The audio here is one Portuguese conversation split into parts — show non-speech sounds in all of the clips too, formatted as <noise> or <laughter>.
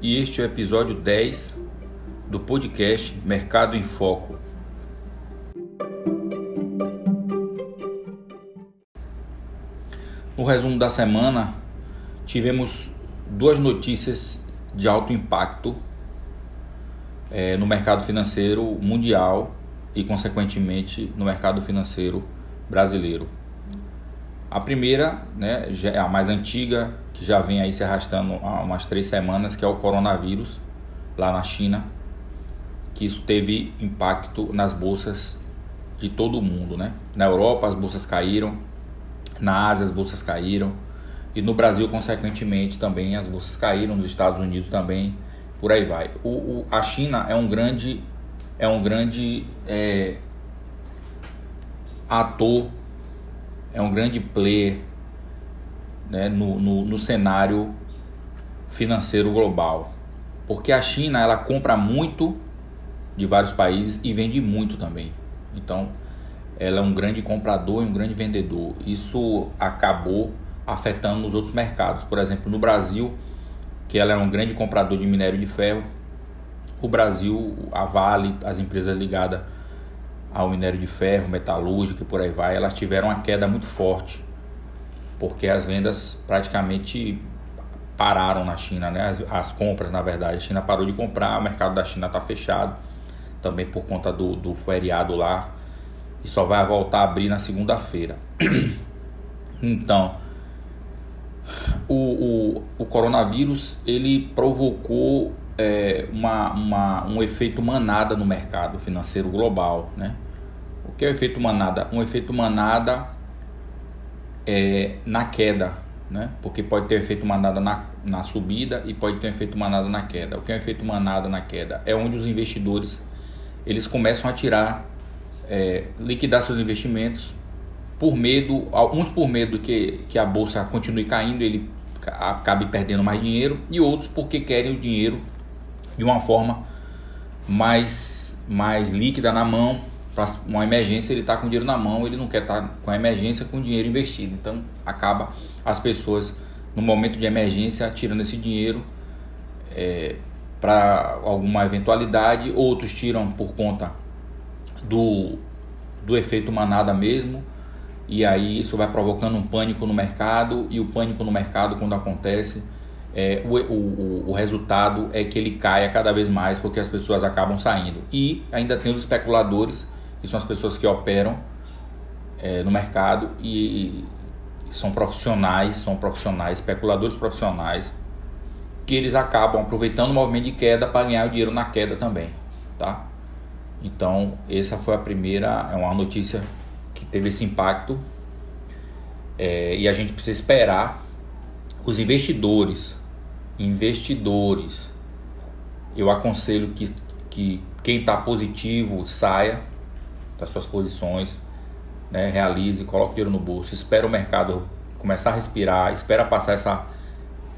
e este é o episódio 10 do podcast Mercado em Foco. No resumo da semana, tivemos duas notícias de alto impacto é, no mercado financeiro mundial e, consequentemente, no mercado financeiro brasileiro. A primeira, né, é a mais antiga, que já vem aí se arrastando há umas três semanas, que é o coronavírus lá na China, que isso teve impacto nas bolsas de todo o mundo, né? Na Europa as bolsas caíram, na Ásia as bolsas caíram e no Brasil consequentemente também as bolsas caíram, nos Estados Unidos também, por aí vai. O, o a China é um grande é um grande é, ator, é um grande player né, no, no, no cenário financeiro global. Porque a China ela compra muito de vários países e vende muito também. Então, ela é um grande comprador e um grande vendedor. Isso acabou afetando nos outros mercados. Por exemplo, no Brasil, que ela é um grande comprador de minério de ferro, o Brasil, a Vale, as empresas ligadas ao minério de ferro, metalúrgico e por aí vai, elas tiveram uma queda muito forte porque as vendas praticamente pararam na China, né? As, as, compras, na verdade, a China parou de comprar, o mercado da China está fechado, também por conta do, do feriado lá, e só vai voltar a abrir na segunda-feira. <clears throat> então, o, o, o, coronavírus ele provocou é, uma, uma, um efeito manada no mercado financeiro global, né? O que é o efeito manada? Um efeito manada é, na queda, né? Porque pode ter efeito manada na, na subida e pode ter efeito manada na queda. O que é o efeito manada na queda? É onde os investidores eles começam a tirar, é, liquidar seus investimentos por medo, alguns por medo que, que a bolsa continue caindo, ele acabe perdendo mais dinheiro, e outros porque querem o dinheiro de uma forma mais, mais líquida na mão, para uma emergência, ele está com dinheiro na mão, ele não quer estar tá com a emergência com dinheiro investido. Então, acaba as pessoas, no momento de emergência, tirando esse dinheiro é, para alguma eventualidade, outros tiram por conta do, do efeito manada mesmo, e aí isso vai provocando um pânico no mercado, e o pânico no mercado, quando acontece, é, o, o, o resultado é que ele caia cada vez mais porque as pessoas acabam saindo. E ainda tem os especuladores que são as pessoas que operam é, no mercado e, são profissionais, são profissionais, especuladores profissionais, que eles acabam aproveitando o movimento de queda para ganhar o dinheiro na queda também, tá? Então, essa foi a primeira, é uma notícia que teve esse impacto é, e a gente precisa esperar os investidores, investidores, eu aconselho que, que quem está positivo saia, das suas posições, né? realize, coloque dinheiro no bolso, espera o mercado começar a respirar, espera passar essa,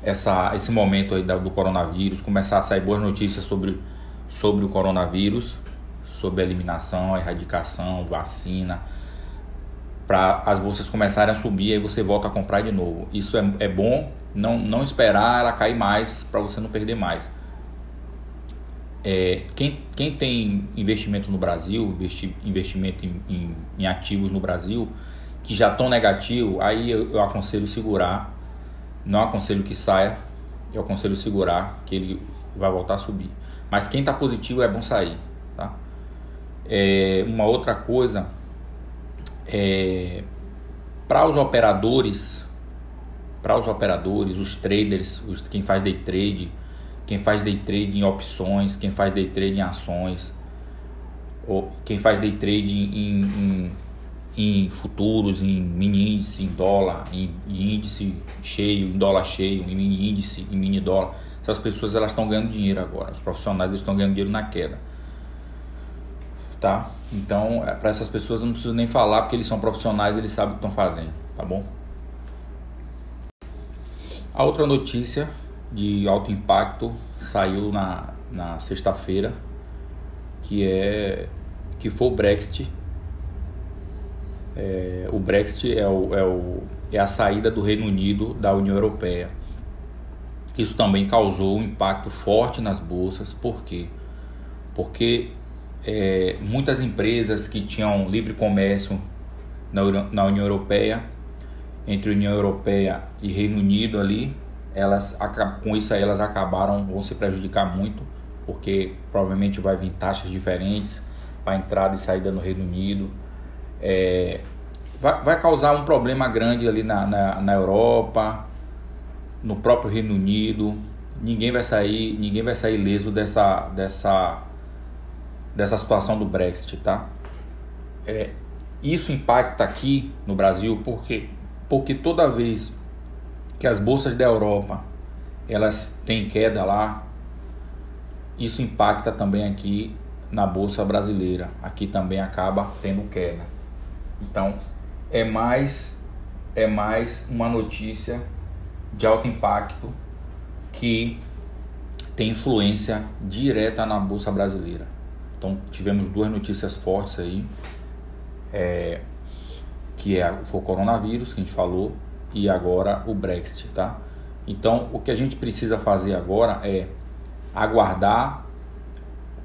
essa, esse momento aí do coronavírus, começar a sair boas notícias sobre, sobre o coronavírus, sobre a eliminação, a erradicação, vacina, para as bolsas começarem a subir, aí você volta a comprar de novo. Isso é, é bom, não, não esperar ela cair mais para você não perder mais é, quem, quem tem investimento no Brasil, investi, investimento em, em, em, ativos no Brasil, que já estão negativo, aí eu, eu, aconselho segurar. Não aconselho que saia, eu aconselho segurar, que ele vai voltar a subir. Mas quem está positivo é bom sair. Tá? É, uma outra coisa, é, para os operadores, para os operadores, os traders, os, quem faz day trade, quem faz day trade em opções, quem faz day trade em ações, ou quem faz day trade em, em, em futuros, em mini índice, em dólar, em, em, índice cheio, em dólar cheio, em mini índice, em mini dólar. Essas pessoas elas estão ganhando dinheiro agora, os profissionais estão ganhando dinheiro na queda. Tá? Então, é, para essas pessoas eu não preciso nem falar porque eles são profissionais, eles sabem o que estão fazendo, tá bom? A outra notícia de alto impacto saiu na, na sexta-feira, que é que foi o Brexit. É, o Brexit é, o, é, o, é a saída do Reino Unido da União Europeia. Isso também causou um impacto forte nas bolsas. Por quê? Porque é, muitas empresas que tinham livre comércio na, na União Europeia, entre União Europeia e Reino Unido ali, elas com isso aí elas acabaram vão se prejudicar muito, porque provavelmente vai vir taxas diferentes para entrada e saída no Reino Unido. É, vai, vai causar um problema grande ali na, na, na Europa, no próprio Reino Unido. Ninguém vai sair, ninguém vai sair leso dessa, dessa, dessa situação do Brexit, tá? É, isso impacta aqui no Brasil porque, porque toda vez que as bolsas da Europa elas têm queda lá, isso impacta também aqui na bolsa brasileira. Aqui também acaba tendo queda. Então, é mais é mais uma notícia de alto impacto que tem influência direta na bolsa brasileira. Então tivemos duas notícias fortes aí, é, que é foi o coronavírus que a gente falou e agora o Brexit, tá? Então o que a gente precisa fazer agora é aguardar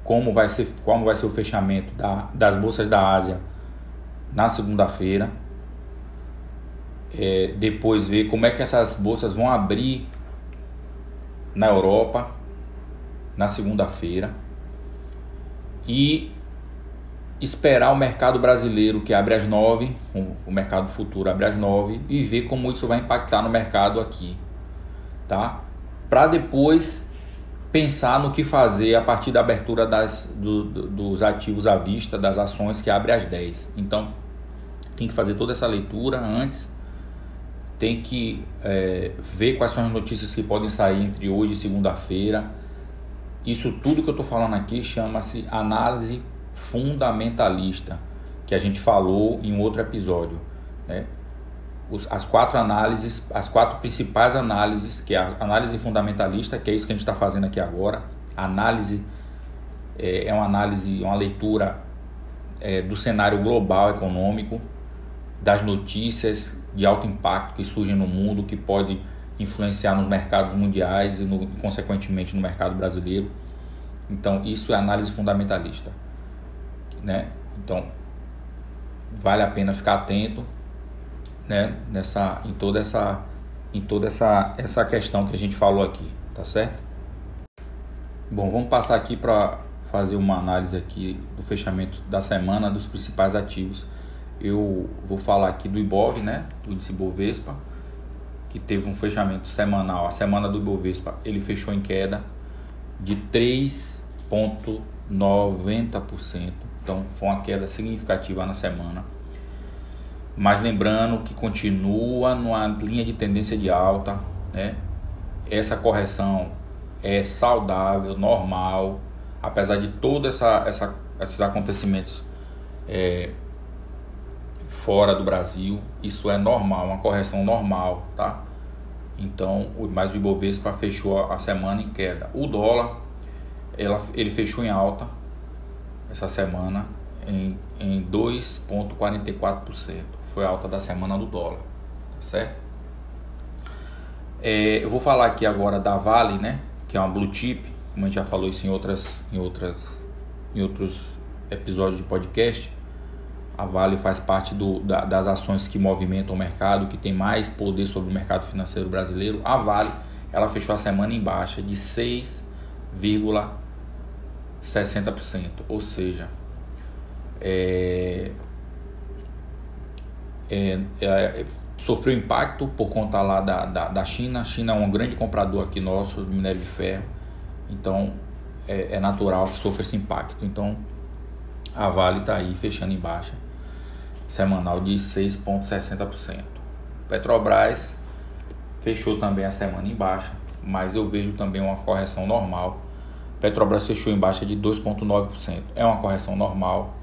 como vai ser como vai ser o fechamento da, das bolsas da Ásia na segunda-feira é, depois ver como é que essas bolsas vão abrir na Europa na segunda-feira e esperar o mercado brasileiro que abre às nove, o mercado futuro abre às nove e ver como isso vai impactar no mercado aqui, tá? Para depois pensar no que fazer a partir da abertura das, do, do, dos ativos à vista, das ações que abre às 10. Então, tem que fazer toda essa leitura antes tem que é, ver quais são as notícias que podem sair entre hoje e segunda-feira. Isso tudo que eu estou falando aqui chama-se análise fundamentalista, que a gente falou em outro episódio. Né? Os, as quatro análises, as quatro principais análises, que é a análise fundamentalista, que é isso que a gente está fazendo aqui agora. A análise é, é uma análise, uma leitura é, do cenário global econômico, das notícias de alto impacto que surgem no mundo, que pode influenciar nos mercados mundiais e, no, consequentemente, no mercado brasileiro. Então, isso é análise fundamentalista. Né? Então, vale a pena ficar atento né? Nessa, em toda, essa, em toda essa, essa questão que a gente falou aqui, tá certo? Bom, vamos passar aqui para fazer uma análise aqui do fechamento da semana dos principais ativos eu vou falar aqui do Ibov, né? Do índice Bovespa, que teve um fechamento semanal. A semana do Ibovespa ele fechou em queda de 3,90%. Então foi uma queda significativa na semana. Mas lembrando que continua numa linha de tendência de alta, né? Essa correção é saudável, normal, apesar de todos essa, essa, esses acontecimentos é, fora do Brasil, isso é normal, uma correção normal, tá? Então, mais o Ibovespa fechou a semana em queda. O dólar, ela, ele fechou em alta essa semana em, em 2,44%. Foi a alta da semana do dólar, tá certo? É, eu vou falar aqui agora da Vale, né? Que é uma blue chip, como a gente já falou isso em outras, em outras, em outros episódios de podcast. A Vale faz parte do, da, das ações que movimentam o mercado, que tem mais poder sobre o mercado financeiro brasileiro. A Vale ela fechou a semana em baixa de 6,60%, ou seja, é, é, é, sofreu impacto por conta lá da, da, da, China. A China é um grande comprador aqui nosso de minério de ferro, então é, é natural que sofra esse impacto. Então a Vale está aí fechando em baixa semanal de 6,60%. Petrobras fechou também a semana em baixa, mas eu vejo também uma correção normal. Petrobras fechou em baixa de 2,9%. É uma correção normal,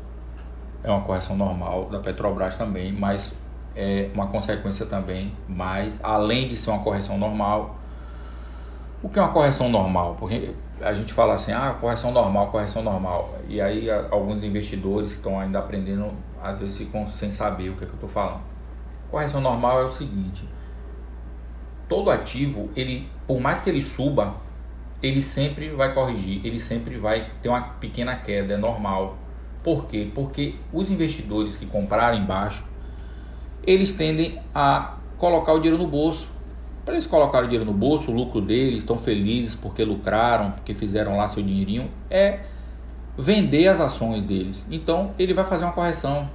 é uma correção normal da Petrobras também, mas é uma consequência também, mas além de ser uma correção normal, o que é uma correção normal? Porque a gente fala assim, ah, correção normal, correção normal. E aí alguns investidores que estão ainda aprendendo, às vezes ficam sem saber o que, é que eu estou falando. Correção normal é o seguinte: todo ativo, ele, por mais que ele suba, ele sempre vai corrigir, ele sempre vai ter uma pequena queda, é normal. Por quê? Porque os investidores que compraram embaixo, eles tendem a colocar o dinheiro no bolso. Para eles colocarem o dinheiro no bolso, o lucro deles, estão felizes porque lucraram, porque fizeram lá seu dinheirinho, é vender as ações deles. Então ele vai fazer uma correção.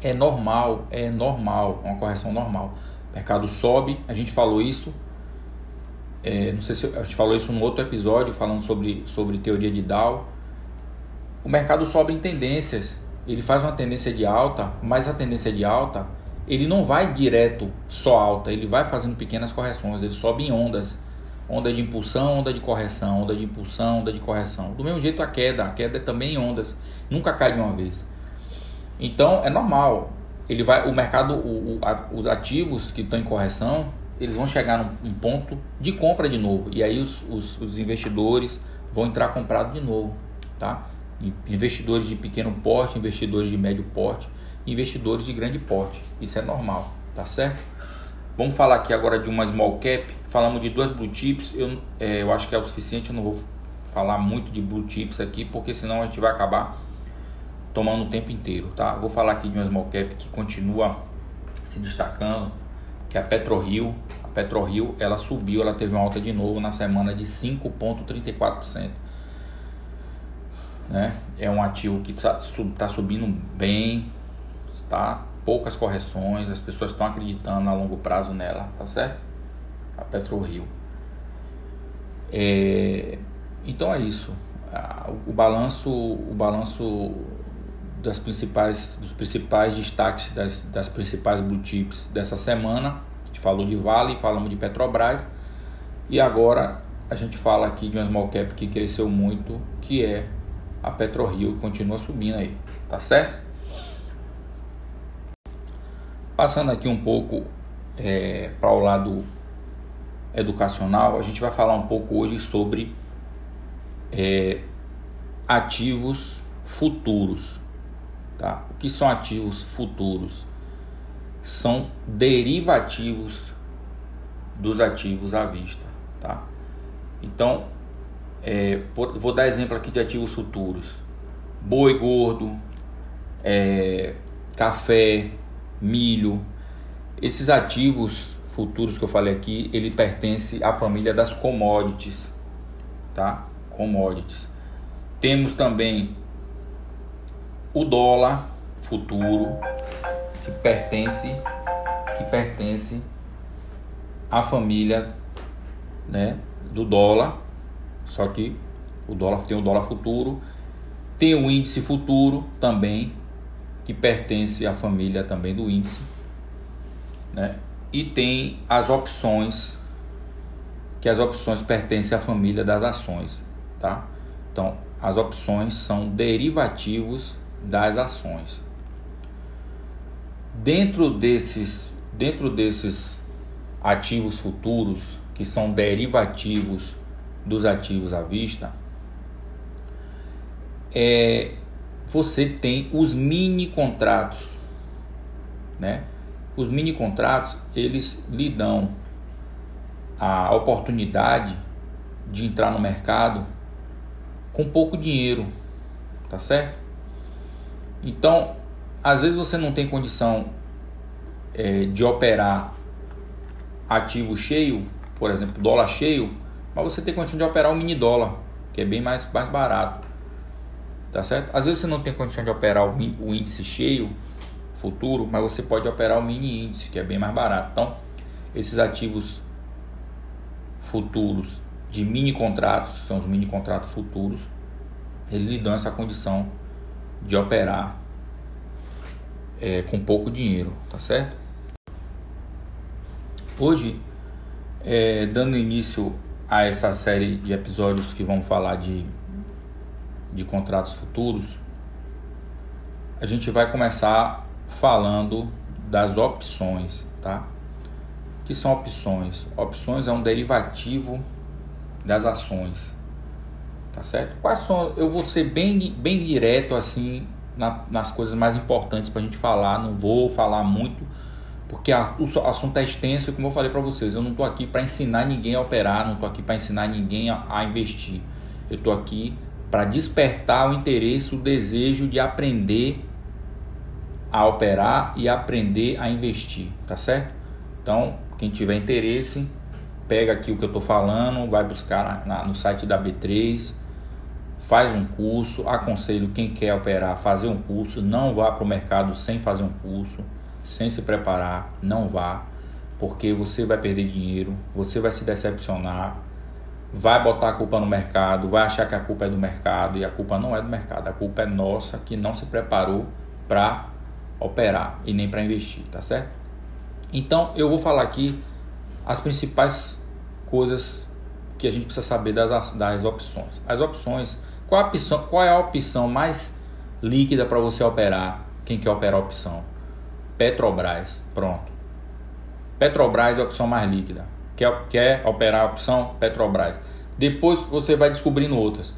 É normal, é normal, uma correção normal. O mercado sobe, a gente falou isso. É, não sei se a gente falou isso num outro episódio falando sobre, sobre teoria de Dow. O mercado sobe em tendências. Ele faz uma tendência de alta, mas a tendência de alta ele não vai direto só alta, ele vai fazendo pequenas correções, ele sobe em ondas. Onda de impulsão, onda de correção, onda de impulsão, onda de correção. Do mesmo jeito a queda, a queda é também ondas, nunca cai de uma vez. Então é normal. Ele vai, o mercado, o, o, a, os ativos que estão em correção, eles vão chegar num, num ponto de compra de novo. E aí os, os, os investidores vão entrar comprado de novo, tá? Investidores de pequeno porte, investidores de médio porte investidores de grande porte. Isso é normal, tá certo? Vamos falar aqui agora de uma small cap. Falamos de duas blue chips. Eu, é, eu acho que é o suficiente. Eu não vou falar muito de blue chips aqui, porque senão a gente vai acabar tomando o tempo inteiro, tá? Vou falar aqui de uma small cap que continua se destacando, que é a PetroRio. A PetroRio, ela subiu, ela teve uma alta de novo na semana de 5.34%. Né? É um ativo que está tá subindo bem, tá? Poucas correções, as pessoas estão acreditando a longo prazo nela, tá certo? A PetroRio. É, então é isso. O balanço, o balanço das principais, dos principais destaques das, das principais blue chips dessa semana. A gente falou de Vale, falamos de Petrobras e agora a gente fala aqui de uma small cap que cresceu muito, que é a PetroRio, que continua subindo aí, tá certo? Passando aqui um pouco é, para o lado educacional, a gente vai falar um pouco hoje sobre é, ativos futuros. Tá? O que são ativos futuros? São derivativos dos ativos à vista. Tá? Então, é, vou dar exemplo aqui de ativos futuros: boi gordo, é, café, milho. Esses ativos futuros que eu falei aqui, ele pertence à família das commodities, tá? Commodities. Temos também o dólar futuro que pertence que pertence à família, né, do dólar. Só que o dólar tem o dólar futuro, tem o índice futuro também que pertence à família também do índice, né? E tem as opções, que as opções pertencem à família das ações, tá? Então, as opções são derivativos das ações. Dentro desses, dentro desses ativos futuros, que são derivativos dos ativos à vista, é, você tem os mini contratos, né? Os mini contratos, eles lhe dão a oportunidade de entrar no mercado com pouco dinheiro, tá certo? Então, às vezes você não tem condição é, de operar ativo cheio, por exemplo, dólar cheio, mas você tem condição de operar o mini dólar, que é bem mais, mais barato tá certo? Às vezes você não tem condição de operar o, índice cheio futuro, mas você pode operar o mini índice, que é bem mais barato. Então, esses ativos futuros de mini contratos, são os mini contratos futuros, eles lhe dão essa condição de operar é, com pouco dinheiro, tá certo? Hoje, é, dando início a essa série de episódios que vão falar de de contratos futuros, a gente vai começar falando das opções, tá? O que são opções? Opções é um derivativo das ações, tá certo? Quais são? Eu vou ser bem, bem direto assim na, nas coisas mais importantes para a gente falar. Não vou falar muito porque a, o assunto é extenso e como eu falei para vocês, eu não estou aqui para ensinar ninguém a operar, não estou aqui para ensinar ninguém a, a investir. Eu estou aqui para despertar o interesse, o desejo de aprender a operar e aprender a investir, tá certo? Então, quem tiver interesse, pega aqui o que eu estou falando, vai buscar na, na, no site da B3, faz um curso. Aconselho quem quer operar fazer um curso. Não vá para o mercado sem fazer um curso sem se preparar, não vá, porque você vai perder dinheiro, você vai se decepcionar, vai botar a culpa no mercado, vai achar que a culpa é do mercado e a culpa não é do mercado, a culpa é nossa que não se preparou para operar e nem para investir, tá certo? Então eu vou falar aqui as principais coisas que a gente precisa saber das, das opções. As opções, qual, a opção, qual é a opção mais líquida para você operar? Quem quer operar a opção? Petrobras. Pronto. Petrobras é a opção mais líquida. Quer, quer operar a opção Petrobras. Depois você vai descobrindo outras.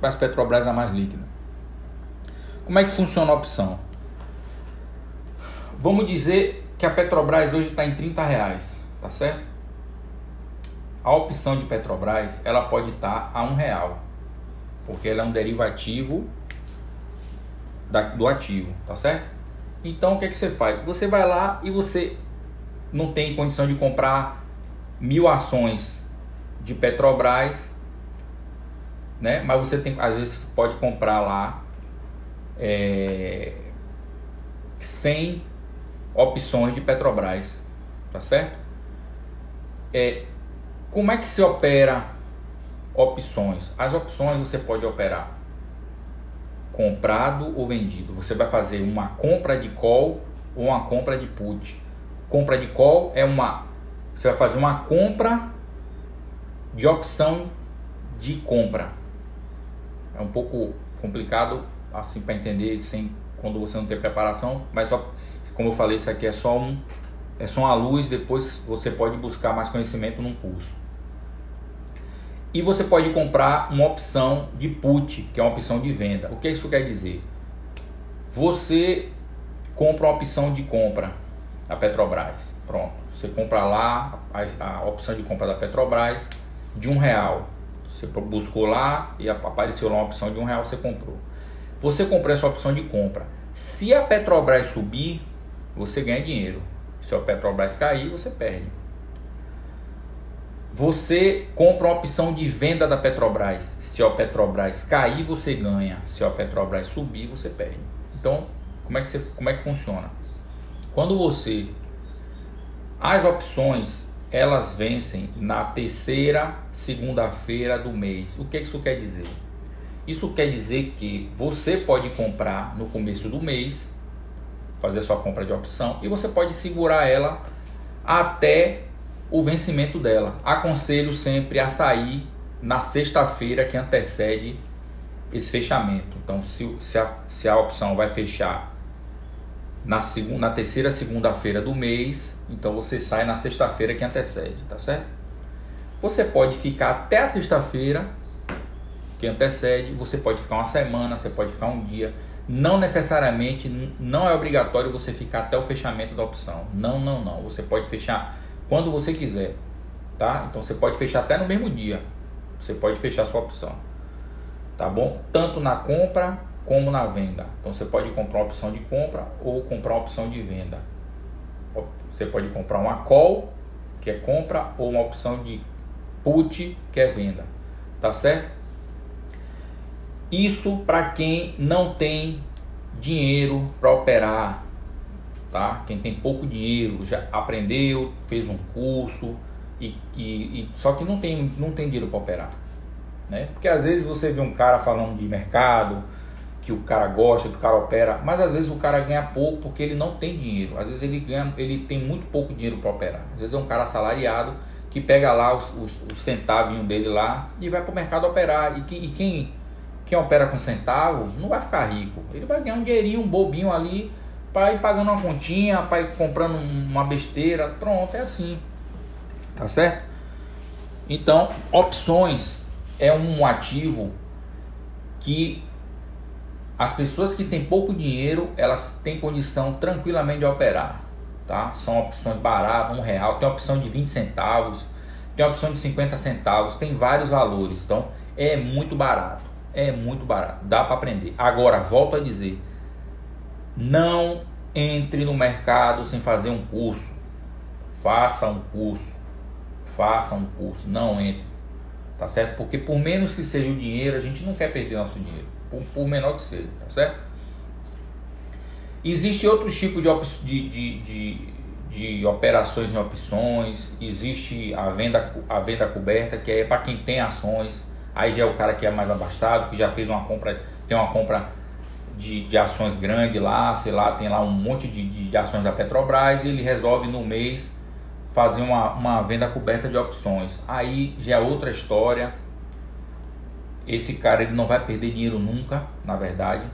Mas Petrobras é a mais líquida. Como é que funciona a opção? Vamos dizer que a Petrobras hoje está em 30 reais, tá certo? A opção de Petrobras ela pode estar tá a um real, porque ela é um derivativo da, do ativo, tá certo? Então o que, é que você faz? Você vai lá e você não tem condição de comprar mil ações de Petrobras, né? Mas você tem, às vezes pode comprar lá é, 100 opções de Petrobras, tá certo? É, como é que se opera opções? As opções você pode operar comprado ou vendido. Você vai fazer uma compra de call ou uma compra de put. Compra de call é uma você vai fazer uma compra de opção de compra. É um pouco complicado assim para entender sem quando você não tem preparação, mas só como eu falei, isso aqui é só um é só uma luz, depois você pode buscar mais conhecimento num curso. E você pode comprar uma opção de put, que é uma opção de venda. O que isso quer dizer? Você compra uma opção de compra da Petrobras. Pronto. Você compra lá a, a opção de compra da Petrobras de um real. Você buscou lá e apareceu lá uma opção de um real, você comprou. Você comprou essa opção de compra. Se a Petrobras subir, você ganha dinheiro. Se a Petrobras cair, você perde. Você compra uma opção de venda da Petrobras. Se a Petrobras cair, você ganha. Se a Petrobras subir, você perde. Então, como é que, você, como é que funciona? Quando você. As opções elas vencem na terceira segunda-feira do mês. O que isso quer dizer? Isso quer dizer que você pode comprar no começo do mês, fazer sua compra de opção, e você pode segurar ela até o vencimento dela. Aconselho sempre a sair na sexta-feira que antecede esse fechamento. Então, se, se, a, se a opção vai fechar na, segunda, na terceira segunda-feira do mês, então você sai na sexta-feira que antecede, tá certo? Você pode ficar até a sexta-feira que antecede, você pode ficar uma semana, você pode ficar um dia. Não necessariamente, não é obrigatório você ficar até o fechamento da opção. Não, não, não. Você pode fechar quando você quiser, tá? Então você pode fechar até no mesmo dia. Você pode fechar sua opção, tá bom? Tanto na compra como na venda. Então você pode comprar opção de compra ou comprar opção de venda. Você pode comprar uma call, que é compra, ou uma opção de put, que é venda. Tá certo? Isso para quem não tem dinheiro para operar tá? Quem tem pouco dinheiro já aprendeu, fez um curso e, e, e só que não tem não tem dinheiro para operar, né? Porque às vezes você vê um cara falando de mercado que o cara gosta, que o cara opera, mas às vezes o cara ganha pouco porque ele não tem dinheiro. Às vezes ele ganha, ele tem muito pouco dinheiro para operar. Às vezes é um cara assalariado que pega lá os, os, os centavinhos dele lá e vai para o mercado operar. E, que, e quem, quem opera com centavo não vai ficar rico. Ele vai ganhar um dinheirinho, um bobinho ali para ir pagando uma continha, para ir comprando uma besteira, pronto, é assim. Tá certo? Então, opções é um ativo que as pessoas que têm pouco dinheiro, elas têm condição tranquilamente de operar, tá? São opções baratas, um real, tem opção de 20 centavos, tem opção de 50 centavos, tem vários valores. Então é muito barato, é muito barato, dá para aprender. Agora volto a dizer, não entre no mercado sem fazer um curso. Faça um curso. Faça um curso, não entre. Tá certo? Porque por menos que seja o dinheiro, a gente não quer perder nosso dinheiro. Por, por menor que seja, tá certo? Existe outro tipo de, de, de, de, operações em opções. Existe a venda, a venda coberta, que é para quem tem ações. Aí já é o cara que é mais abastado, que já fez uma compra, tem uma compra de, de ações grande lá, sei lá, tem lá um monte de, de, de ações da Petrobras e ele resolve no mês fazer uma, uma venda coberta de opções. Aí já é outra história. Esse cara ele não vai perder dinheiro nunca, na verdade.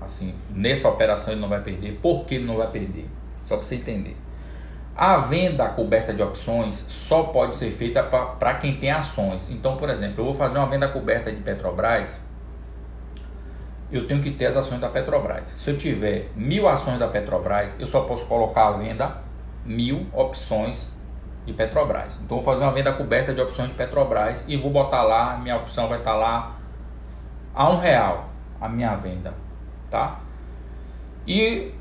Assim, nessa operação ele não vai perder. Por que ele não vai perder? Só para você entender. A venda coberta de opções só pode ser feita para quem tem ações. Então, por exemplo, eu vou fazer uma venda coberta de Petrobras eu tenho que ter as ações da Petrobras. Se eu tiver mil ações da Petrobras, eu só posso colocar à venda mil opções de Petrobras. Então, vou fazer uma venda coberta de opções de Petrobras e vou botar lá, minha opção vai estar lá a um real a minha venda, tá? E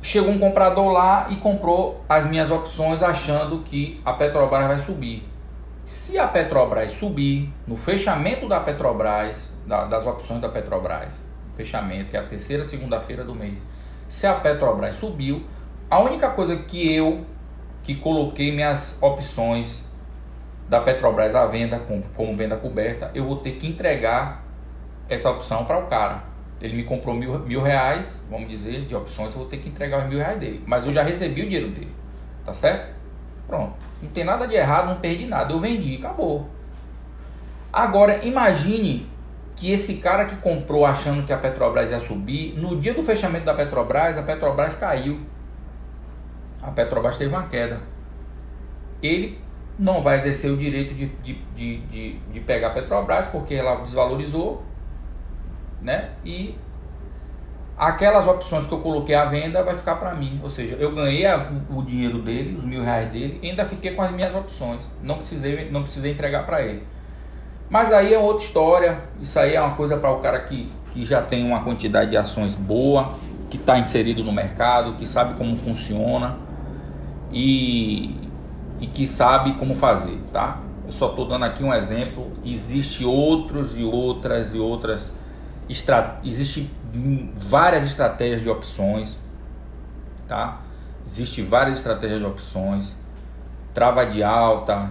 chegou um comprador lá e comprou as minhas opções achando que a Petrobras vai subir. Se a Petrobras subir, no fechamento da Petrobras, das opções da Petrobras, fechamento, que é a terceira segunda-feira do mês, se a Petrobras subiu, a única coisa que eu que coloquei minhas opções da Petrobras à venda como, venda coberta, eu vou ter que entregar essa opção para o cara. Ele me comprou mil, mil reais, vamos dizer, de opções, eu vou ter que entregar os mil reais dele. Mas eu já recebi o dinheiro dele. Tá certo? Pronto. Não tem nada de errado, não perdi nada. Eu vendi, acabou. Agora, imagine que esse cara que comprou achando que a Petrobras ia subir, no dia do fechamento da Petrobras, a Petrobras caiu. A Petrobras teve uma queda. Ele não vai exercer o direito de, de, de, de, de pegar a Petrobras porque ela desvalorizou, né? E aquelas opções que eu coloquei à venda vai ficar para mim. Ou seja, eu ganhei a, o dinheiro dele, os mil reais dele, ainda fiquei com as minhas opções. Não precisei, não precisei entregar para ele. Mas aí é outra história. Isso aí é uma coisa para o cara que, que já tem uma quantidade de ações boa, que está inserido no mercado, que sabe como funciona e, e que sabe como fazer, tá? Eu só estou dando aqui um exemplo. Existe outros e outras e outras. Estra... Existe várias estratégias de opções, tá? Existe várias estratégias de opções. Trava de alta,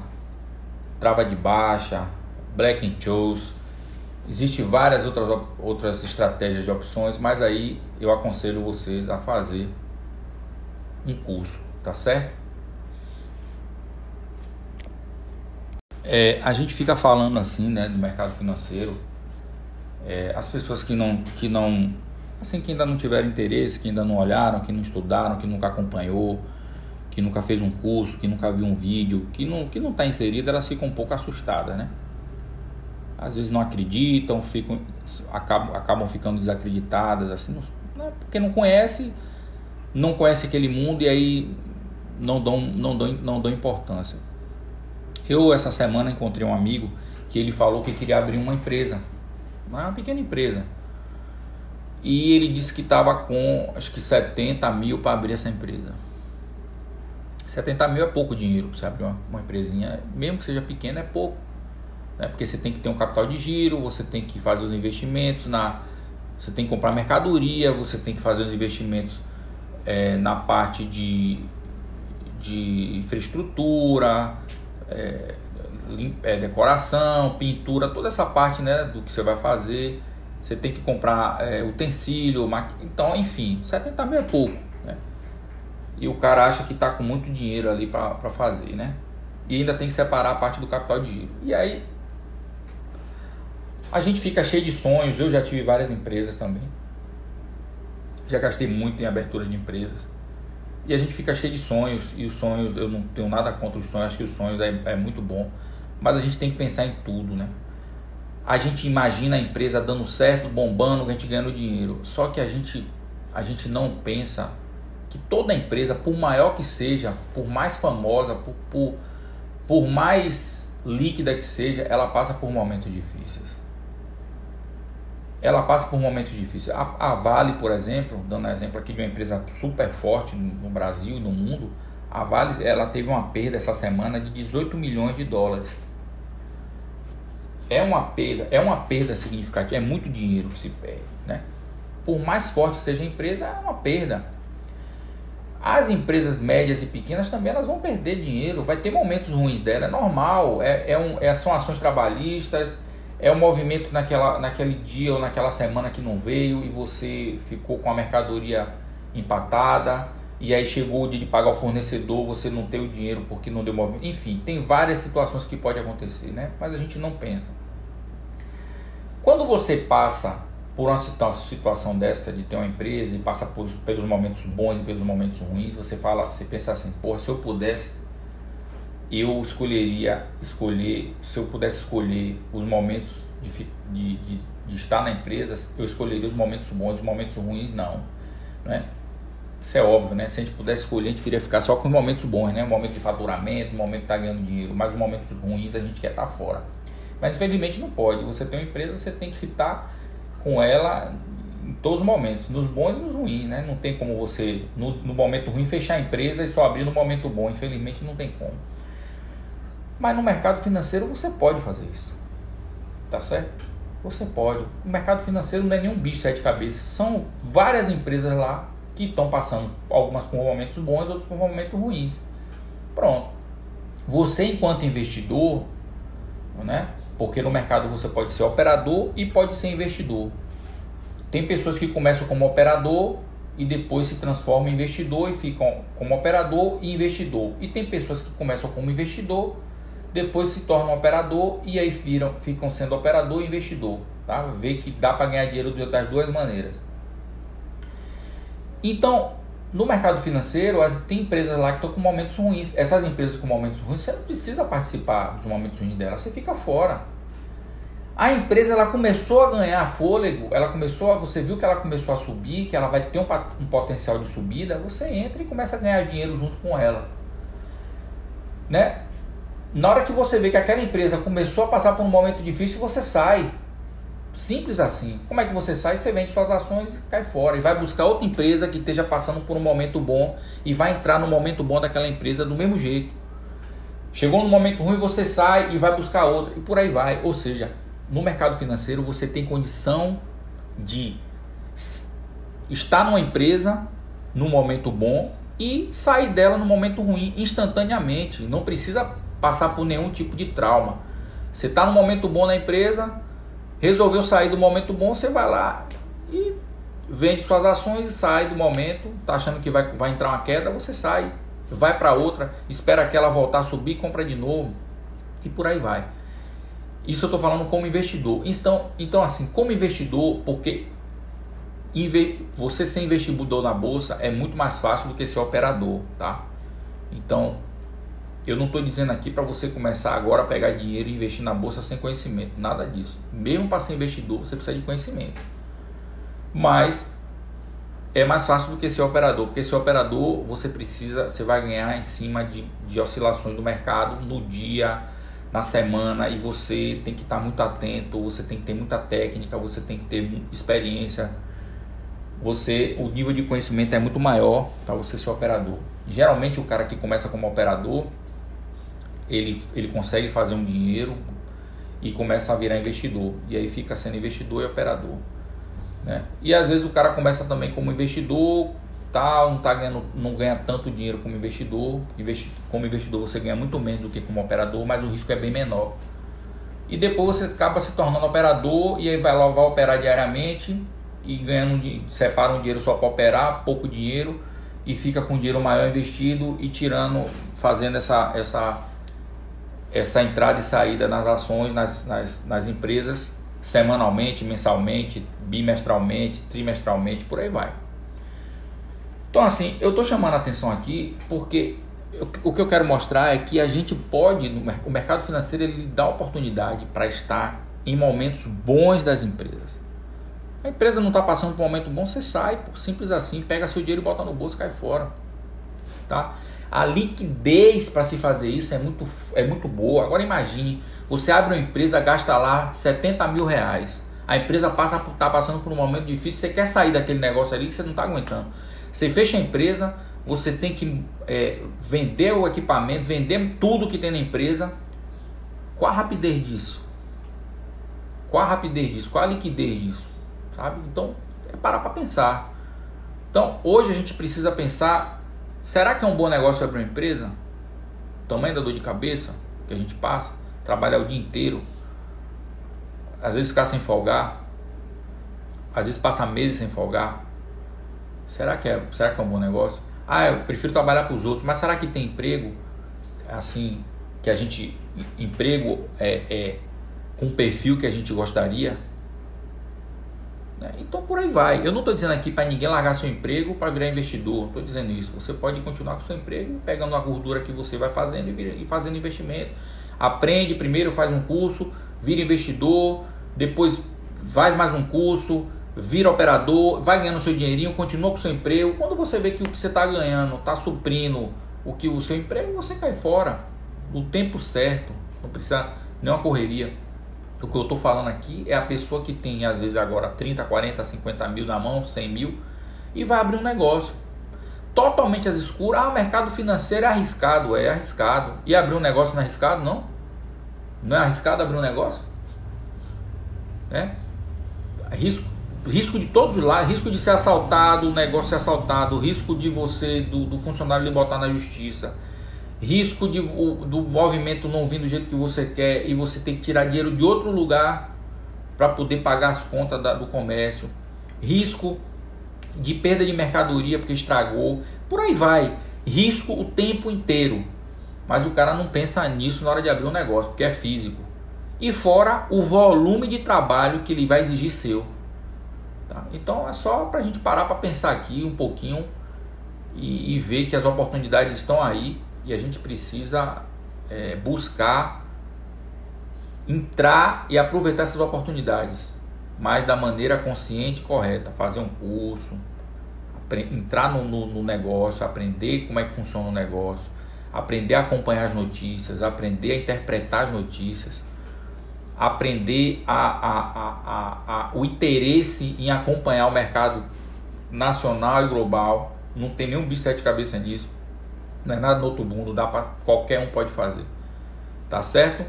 trava de baixa, Black and Chose. Existem várias outras, outras estratégias de opções, mas aí eu aconselho vocês a fazer um curso, tá certo? É, a gente fica falando assim, né, do mercado financeiro. É, as pessoas que não, que não, assim, que ainda não tiveram interesse, que ainda não olharam, que não estudaram, que nunca acompanhou, que nunca fez um curso, que nunca viu um vídeo, que não, que não está inserida, elas ficam um pouco assustadas, né? às vezes não acreditam, ficam, acabam, acabam ficando desacreditadas, assim, né? porque não conhece, não conhece aquele mundo e aí não dão, não dão, não dão importância. Eu essa semana encontrei um amigo que ele falou que queria abrir uma empresa, uma pequena empresa. E ele disse que estava com acho que 70 mil para abrir essa empresa. 70 mil é pouco dinheiro para você abrir uma, uma empresinha, mesmo que seja pequena, é pouco né? porque você tem que ter um capital de giro, você tem que fazer os investimentos na. Você tem que comprar mercadoria, você tem que fazer os investimentos é, na parte de, de infraestrutura, é, é, decoração, pintura, toda essa parte né, do que você vai fazer. Você tem que comprar é, utensílio, maqui... então, enfim, 70 mil é pouco. Né? E o cara acha que está com muito dinheiro ali para fazer, né? E ainda tem que separar a parte do capital de giro. E aí a gente fica cheio de sonhos. Eu já tive várias empresas também. Já gastei muito em abertura de empresas. E a gente fica cheio de sonhos. E os sonhos, eu não tenho nada contra os sonhos. Acho que os sonhos é, é muito bom. Mas a gente tem que pensar em tudo, né? A gente imagina a empresa dando certo, bombando, a gente ganhando dinheiro. Só que a gente, a gente não pensa que toda empresa, por maior que seja, por mais famosa, por, por, por mais líquida que seja, ela passa por momentos difíceis. Ela passa por momentos difíceis. A, a Vale, por exemplo, dando exemplo aqui de uma empresa super forte no, no Brasil e no mundo, a Vale ela teve uma perda essa semana de 18 milhões de dólares. É uma perda, é uma perda significativa, é muito dinheiro que se perde, né? Por mais forte que seja a empresa, é uma perda. As empresas médias e pequenas também elas vão perder dinheiro, vai ter momentos ruins dela, é normal, é, é, um, é são ações trabalhistas, é um movimento naquela, naquele dia ou naquela semana que não veio e você ficou com a mercadoria empatada e aí chegou o dia de pagar o fornecedor, você não tem o dinheiro porque não deu movimento. Enfim, tem várias situações que pode acontecer, né? Mas a gente não pensa. Quando você passa por uma situação dessa de ter uma empresa e passa por, pelos momentos bons e pelos momentos ruins, você fala, você pensa assim, porra, se eu pudesse, eu escolheria escolher, se eu pudesse escolher os momentos de, de, de, de estar na empresa, eu escolheria os momentos bons, os momentos ruins não, né? Isso é óbvio, né? Se a gente pudesse escolher, a gente queria ficar só com os momentos bons, né? O momento de faturamento, o momento de estar tá ganhando dinheiro, mas os momentos ruins a gente quer estar tá fora. Mas infelizmente não pode. Você tem uma empresa, você tem que estar com ela em todos os momentos, nos bons e nos ruins, né? Não tem como você, no, no momento ruim, fechar a empresa e só abrir no momento bom. Infelizmente não tem como. Mas no mercado financeiro você pode fazer isso. Tá certo? Você pode. O mercado financeiro não é nenhum bicho sete cabeças. São várias empresas lá que estão passando, algumas por momentos bons, outras por momentos ruins. Pronto. Você, enquanto investidor, né? Porque no mercado você pode ser operador e pode ser investidor. Tem pessoas que começam como operador e depois se transformam em investidor e ficam como operador e investidor. E tem pessoas que começam como investidor, depois se tornam operador e aí viram, ficam sendo operador e investidor. Tá? Vê que dá para ganhar dinheiro das duas maneiras. Então, no mercado financeiro, tem empresas lá que estão com momentos ruins. Essas empresas com momentos ruins, você não precisa participar dos momentos ruins dela, você fica fora. A empresa ela começou a ganhar fôlego, ela começou, a, você viu que ela começou a subir, que ela vai ter um, um potencial de subida, você entra e começa a ganhar dinheiro junto com ela. Né? Na hora que você vê que aquela empresa começou a passar por um momento difícil, você sai. Simples assim. Como é que você sai? Você vende suas ações cai fora. E vai buscar outra empresa que esteja passando por um momento bom e vai entrar no momento bom daquela empresa do mesmo jeito. Chegou no momento ruim, você sai e vai buscar outra. E por aí vai. Ou seja, no mercado financeiro você tem condição de estar numa empresa no momento bom e sair dela no momento ruim instantaneamente. Não precisa passar por nenhum tipo de trauma. Você está no momento bom na empresa, Resolveu sair do momento bom, você vai lá e vende suas ações e sai do momento. Tá achando que vai, vai entrar uma queda, você sai, vai para outra, espera aquela voltar a subir, compra de novo e por aí vai. Isso eu estou falando como investidor. Então, então assim, como investidor, porque você ser investidor na bolsa é muito mais fácil do que ser operador, tá? Então, eu não estou dizendo aqui para você começar agora a pegar dinheiro e investir na bolsa sem conhecimento, nada disso. Mesmo para ser investidor, você precisa de conhecimento. Mas é mais fácil do que ser operador, porque ser operador você precisa, você vai ganhar em cima de, de oscilações do mercado no dia, na semana, e você tem que estar muito atento, você tem que ter muita técnica, você tem que ter experiência. Você, o nível de conhecimento é muito maior para você ser operador. Geralmente o cara que começa como operador, ele, ele consegue fazer um dinheiro e começa a virar investidor. E aí fica sendo investidor e operador. Né? E às vezes o cara começa também como investidor, tá, não, tá ganhando, não ganha tanto dinheiro como investidor. Investi como investidor você ganha muito menos do que como operador, mas o risco é bem menor. E depois você acaba se tornando operador e aí vai lá vai operar diariamente e ganhando separa um dinheiro só para operar, pouco dinheiro e fica com dinheiro maior investido e tirando, fazendo essa, essa essa entrada e saída nas ações, nas, nas, nas empresas, semanalmente, mensalmente, bimestralmente, trimestralmente, por aí vai. Então, assim, eu estou chamando a atenção aqui porque o que eu quero mostrar é que a gente pode, o mercado financeiro, ele dá oportunidade para estar em momentos bons das empresas. A empresa não está passando por um momento bom, você sai, simples assim, pega seu dinheiro e bota no bolso e cai fora. Tá? A liquidez para se fazer isso é muito, é muito boa. Agora imagine, você abre uma empresa, gasta lá 70 mil reais. A empresa passa tá passando por um momento difícil, você quer sair daquele negócio ali que você não está aguentando. Você fecha a empresa, você tem que é, vender o equipamento, vender tudo que tem na empresa. Qual a rapidez disso? Qual a rapidez disso? Qual a liquidez disso? Sabe? Então, é parar para pensar. Então, hoje a gente precisa pensar: será que é um bom negócio abrir uma empresa? Tamanho da dor de cabeça que a gente passa, trabalhar o dia inteiro, às vezes ficar sem folgar, às vezes passar meses sem folgar. Será que é, será que é um bom negócio? Ah, eu prefiro trabalhar para os outros, mas será que tem emprego assim que a gente emprego é, é com o perfil que a gente gostaria? Né? Então por aí vai. Eu não estou dizendo aqui para ninguém largar seu emprego para virar investidor. Estou dizendo isso. Você pode continuar com seu emprego, pegando a gordura que você vai fazendo e fazendo investimento. Aprende primeiro, faz um curso, vira investidor, depois faz mais um curso, vira operador, vai ganhando seu dinheirinho, continua com seu emprego. Quando você vê que o que você está ganhando está suprindo o que o seu emprego, você cai fora. No tempo certo, não precisa nem uma correria. O que eu estou falando aqui é a pessoa que tem, às vezes, agora 30, 40, 50 mil na mão, 100 mil, e vai abrir um negócio. Totalmente às escuras. Ah, o mercado financeiro é arriscado. É arriscado. E abrir um negócio não é arriscado? Não. Não é arriscado abrir um negócio? É. Risco risco de todos os lados, risco de ser assaltado, o negócio ser assaltado, risco de você, do, do funcionário lhe botar na justiça, risco de, do movimento não vir do jeito que você quer e você tem que tirar dinheiro de outro lugar para poder pagar as contas da, do comércio, risco de perda de mercadoria porque estragou, por aí vai, risco o tempo inteiro, mas o cara não pensa nisso na hora de abrir um negócio, porque é físico. E fora o volume de trabalho que ele vai exigir seu. Tá? Então é só para a gente parar para pensar aqui um pouquinho e, e, ver que as oportunidades estão aí e a gente precisa é, buscar entrar e aproveitar essas oportunidades, mas da maneira consciente e correta. Fazer um curso, entrar no, no, no negócio, aprender como é que funciona o negócio, aprender a acompanhar as notícias, aprender a interpretar as notícias aprender a, a, a, o interesse em acompanhar o mercado nacional e global. Não tem nenhum bicho sete cabeça nisso. Não é nada no outro mundo, dá para qualquer um pode fazer. Tá certo?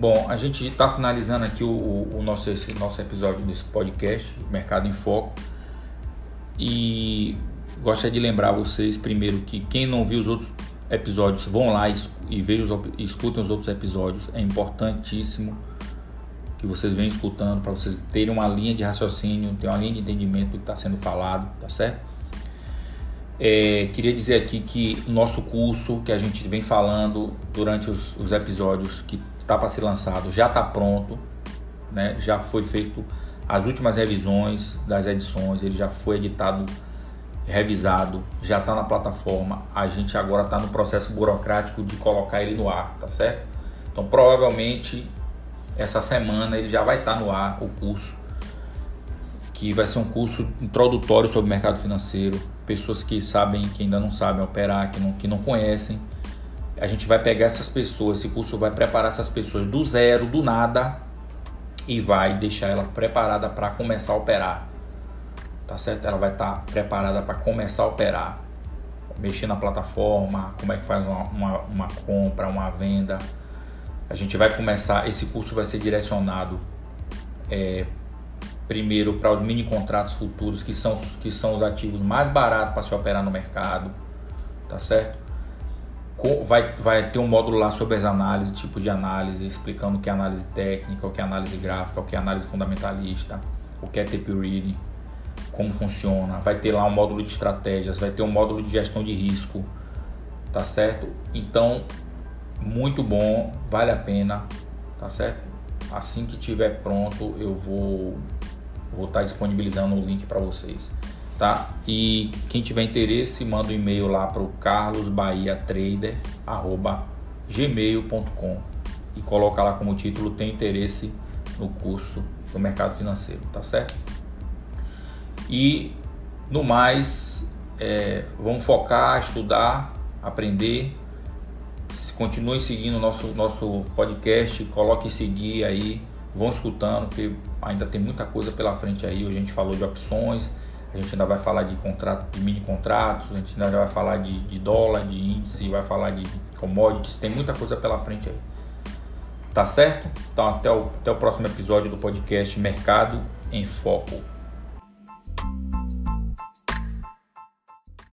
Bom, a gente está finalizando aqui o, o, nosso, esse nosso episódio desse podcast, Mercado em Foco. E gostaria de lembrar vocês primeiro que quem não viu os outros episódios, vão lá e vejam, escutem os outros episódios. É importantíssimo que vocês venham escutando para vocês terem uma linha de raciocínio, ter uma linha de entendimento do que está sendo falado, tá certo? É, queria dizer aqui que nosso curso que a gente vem falando durante os, os episódios que está para ser lançado já está pronto, né? Já foi feito as últimas revisões das edições, ele já foi editado revisado, já está na plataforma. A gente agora está no processo burocrático de colocar ele no ar, tá certo? Então provavelmente essa semana ele já vai estar no ar o curso, que vai ser um curso introdutório sobre o mercado financeiro. Pessoas que sabem, que ainda não sabem operar, que não, que não conhecem. A gente vai pegar essas pessoas, esse curso vai preparar essas pessoas do zero, do nada, e vai deixar ela preparada para começar a operar tá certo? Ela vai estar preparada para começar a operar, mexer na plataforma, como é que faz uma, uma, uma, compra, uma venda. A gente vai começar, esse curso vai ser direcionado é, primeiro para os mini contratos futuros, que são, que são os ativos mais baratos para se operar no mercado, tá certo? Vai, vai ter um módulo lá sobre as análises, tipo de análise, explicando o que é análise técnica, o que é análise gráfica, o que é análise fundamentalista, o que é tape reading como funciona, vai ter lá um módulo de estratégias, vai ter um módulo de gestão de risco, tá certo? Então, muito bom, vale a pena, tá certo? Assim que tiver pronto, eu vou vou estar tá disponibilizando o link para vocês. tá? E quem tiver interesse, manda um e-mail lá para o carlosbahiatrader@gmail.com e coloca lá como título tem interesse no curso do mercado financeiro, tá certo? E no mais, é, vamos focar, estudar, aprender. Continue seguindo o nosso, nosso podcast, coloque seguir aí, vão escutando, porque ainda tem muita coisa pela frente aí. Hoje a gente falou de opções, a gente ainda vai falar de contrato, de mini contratos, a gente ainda vai falar de, de dólar, de índice, vai falar de commodities, tem muita coisa pela frente aí. Tá certo? Então até o, até o próximo episódio do podcast Mercado em Foco.